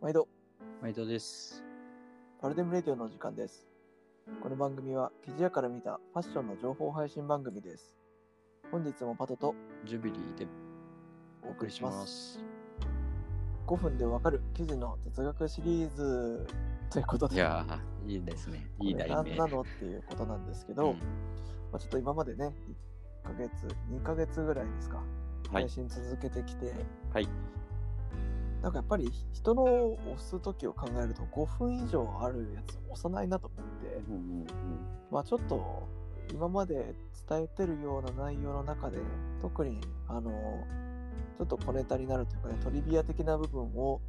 毎度、毎度です。パルデムレディオの時間です。この番組は、記事屋から見たファッションの情報配信番組です。本日もパトとジュビリーでお送りしま。すす。5分でわかる記事の雑学シリーズということで、いやー、いいですね。いい題名。何なのっていうことなんですけど、うんまあ、ちょっと今までね、1ヶ月、2ヶ月ぐらいですか、はい配。信続けてきて、はい。なんかやっぱり人の押す時を考えると5分以上あるやつ押さないなと思って、うんうんまあちょっと今まで伝えてるような内容の中で特にあのちょっと小ネタになるというかねトリビア的な部分を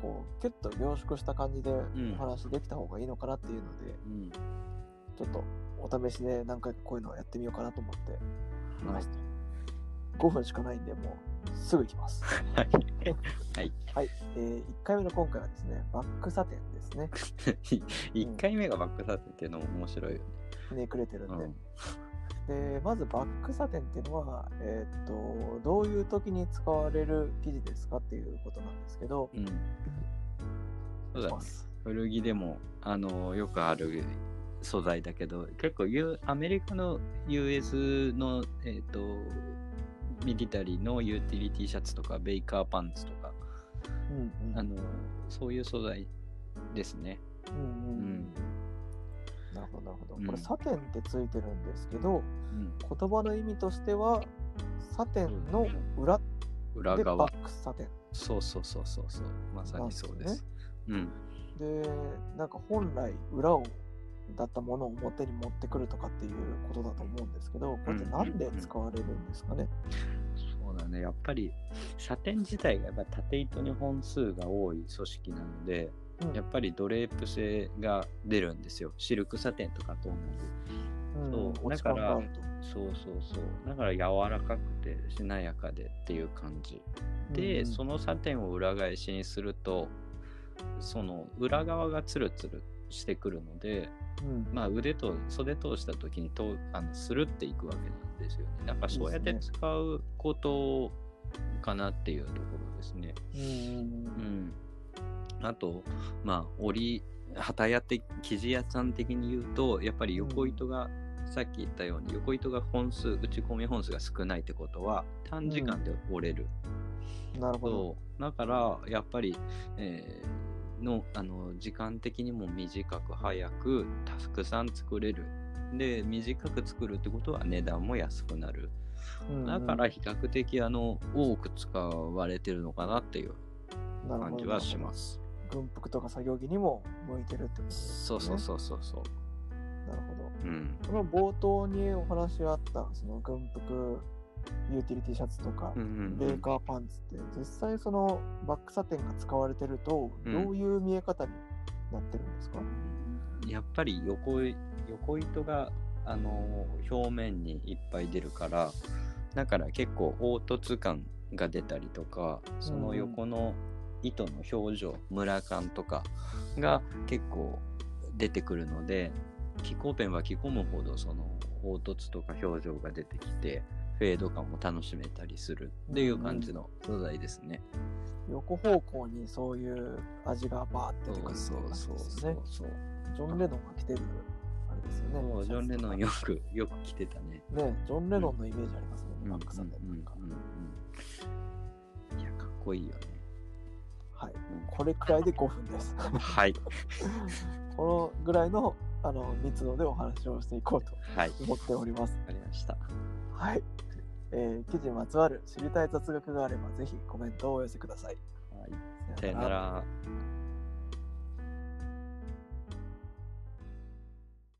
こうキュッと凝縮した感じでん。お話できた方がいいのかなっていうので、うん。うん。ちょっとお試しで何回かこういうのをやってみようかなと思って。い。ました、5分しかないんでもうすぐ行きますはい。はい。はい、えー、1回目の今回はですねバックサテンですね 一回目がバックサテンっていうのも面白いよね。ひねくれてるんで、うん。でまずバックサテンっていうのは、えーっとどういう時に使われる生地ですかっていうことなんですけど、うん。そうだね古着でも、あの、よくある素材だけど、結構、アメリカの US の、えっ、と、ミリタリーのユーティリティシャツとか、ベイカーパンツとか、うんうんあの、そういう素材ですね。うんうんうんうんなるほどなるほど、うんこれサテンってついてるんですけどうん。言葉の意味としてはサテンの裏裏側ッ。クサテンそうそうそうそうそう。まさにそうです。うん。でなんか本来裏をだったものを表に持ってくるとかっていうことだと思うんですけどこれって何で使われるんですかね、そうだね。やっぱり、サテン自体がやっぱ縦糸に本数が多い組織なので、うんやっぱりドレープ性が出るんですよ。シルクサテンとかと同うんそう落ち感があるとじ。そうそうそう。だから柔らかくてしなやかでっていう感じ。で、うんそのサテンを裏返しにすると、その裏側がツルツルしてくるので、うんまあ、腕と袖通した時にとあのスルっていくわけなんですよね。なんかそうやって使うことかなっていうところですね。うんうんうん。あと、まあ、折り、旗屋って生地屋さん的に言うと、やっぱり横糸が、さっき言ったように横糸が本数、打ち込み本数が少ないってことは短時間で折れる。なるほど。だからやっぱり、えーのあの時間的にも短く早くたくさん作れる。で短く作るってことは値段も安くなる。だから比較的あの多く使われてるのかなっていう感じはします。軍服とか作業着にも向いてるってことですね。そうそうそうそうそう。なるほど。うん。この冒頭にお話があった、その軍服、ユーティリティシャツとかうん、うんベーカーパンツって、実際そのバックサテンが使われてると、うん。どういう見え方になってるんですか、やっぱり横い横糸があの表面にいっぱい出るからだから結構凹凸感が出たりとかその横の糸の表情、ムラ感とかが結構出てくるので気候ペンは着込むほどその凹凸とか表情が出てきてフェード感も楽しめたりするっていう感じの素材ですね。横方向にそういう味がバーって出てくるって感じそうですよね。ジョン・レノンが着てる、あれですよね。そうジョン・レノンよよくよく着てたね。ね、ジョン・レノンのイメージありますね、うんバックサテンなんか。うんうんうんいや、かっこいいよね。はい。これくらいで5分です。はい。このぐらいのあの密度でお話をしていこうとはい。思っております。わかりました。はい。えー記事にまつわる知りたい雑学があれば、ぜひコメントをお寄せください。はい。さよなら。